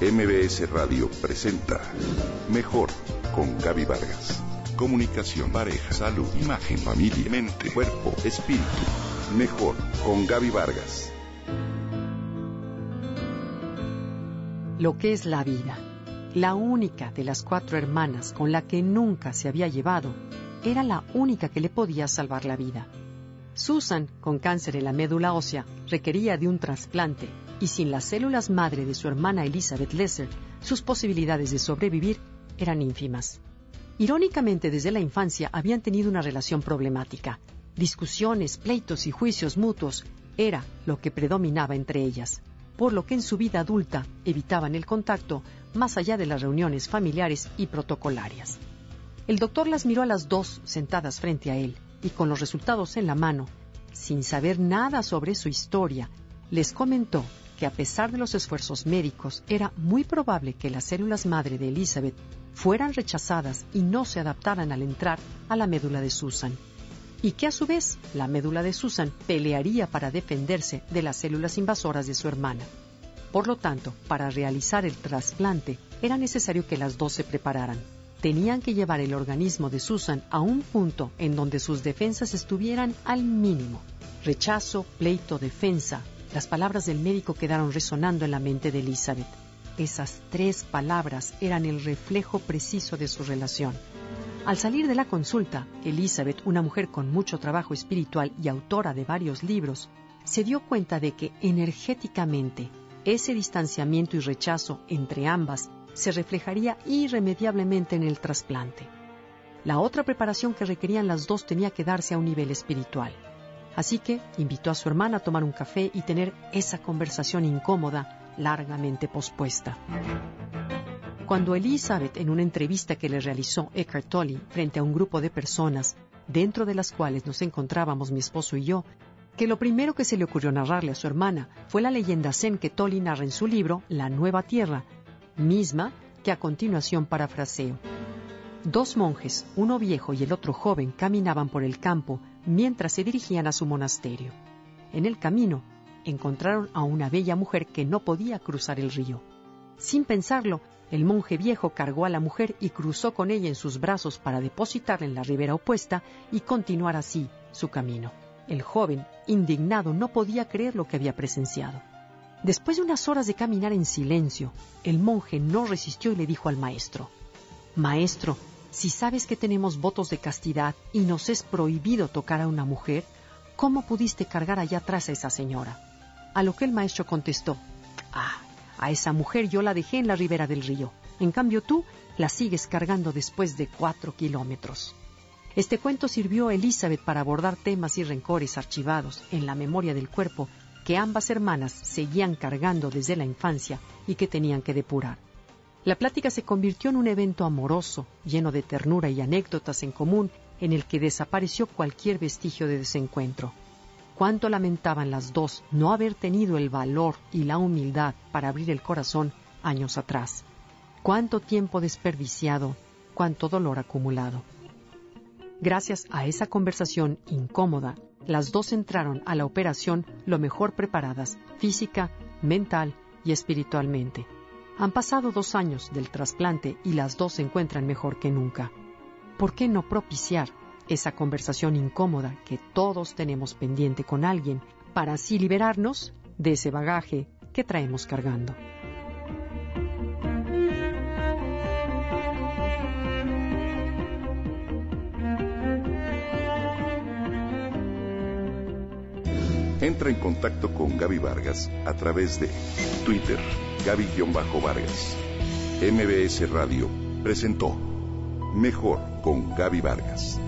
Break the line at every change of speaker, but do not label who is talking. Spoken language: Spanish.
MBS Radio presenta Mejor con Gaby Vargas. Comunicación, pareja, salud, imagen, familia, mente, cuerpo, espíritu. Mejor con Gaby Vargas.
Lo que es la vida. La única de las cuatro hermanas con la que nunca se había llevado era la única que le podía salvar la vida. Susan, con cáncer en la médula ósea, requería de un trasplante y sin las células madre de su hermana Elizabeth Lesser, sus posibilidades de sobrevivir eran ínfimas. Irónicamente, desde la infancia habían tenido una relación problemática. Discusiones, pleitos y juicios mutuos era lo que predominaba entre ellas, por lo que en su vida adulta evitaban el contacto más allá de las reuniones familiares y protocolarias. El doctor las miró a las dos sentadas frente a él y con los resultados en la mano, sin saber nada sobre su historia, les comentó que a pesar de los esfuerzos médicos era muy probable que las células madre de Elizabeth fueran rechazadas y no se adaptaran al entrar a la médula de Susan, y que a su vez la médula de Susan pelearía para defenderse de las células invasoras de su hermana. Por lo tanto, para realizar el trasplante era necesario que las dos se prepararan tenían que llevar el organismo de Susan a un punto en donde sus defensas estuvieran al mínimo. Rechazo, pleito, defensa. Las palabras del médico quedaron resonando en la mente de Elizabeth. Esas tres palabras eran el reflejo preciso de su relación. Al salir de la consulta, Elizabeth, una mujer con mucho trabajo espiritual y autora de varios libros, se dio cuenta de que energéticamente ese distanciamiento y rechazo entre ambas se reflejaría irremediablemente en el trasplante. La otra preparación que requerían las dos tenía que darse a un nivel espiritual. Así que invitó a su hermana a tomar un café y tener esa conversación incómoda, largamente pospuesta. Cuando Elizabeth, en una entrevista que le realizó Eckhart Tolle frente a un grupo de personas, dentro de las cuales nos encontrábamos mi esposo y yo, que lo primero que se le ocurrió narrarle a su hermana fue la leyenda zen que Tolle narra en su libro La Nueva Tierra, misma que a continuación parafraseo. Dos monjes, uno viejo y el otro joven, caminaban por el campo mientras se dirigían a su monasterio. En el camino encontraron a una bella mujer que no podía cruzar el río. Sin pensarlo, el monje viejo cargó a la mujer y cruzó con ella en sus brazos para depositarla en la ribera opuesta y continuar así su camino. El joven, indignado, no podía creer lo que había presenciado. Después de unas horas de caminar en silencio, el monje no resistió y le dijo al maestro, Maestro, si sabes que tenemos votos de castidad y nos es prohibido tocar a una mujer, ¿cómo pudiste cargar allá atrás a esa señora? A lo que el maestro contestó, Ah, a esa mujer yo la dejé en la ribera del río. En cambio tú la sigues cargando después de cuatro kilómetros. Este cuento sirvió a Elizabeth para abordar temas y rencores archivados en la memoria del cuerpo que ambas hermanas seguían cargando desde la infancia y que tenían que depurar. La plática se convirtió en un evento amoroso, lleno de ternura y anécdotas en común, en el que desapareció cualquier vestigio de desencuentro. Cuánto lamentaban las dos no haber tenido el valor y la humildad para abrir el corazón años atrás. Cuánto tiempo desperdiciado, cuánto dolor acumulado. Gracias a esa conversación incómoda, las dos entraron a la operación lo mejor preparadas, física, mental y espiritualmente. Han pasado dos años del trasplante y las dos se encuentran mejor que nunca. ¿Por qué no propiciar esa conversación incómoda que todos tenemos pendiente con alguien para así liberarnos de ese bagaje que traemos cargando?
Entra en contacto con Gaby Vargas a través de Twitter, Gaby-Vargas. MBS Radio presentó Mejor con Gaby Vargas.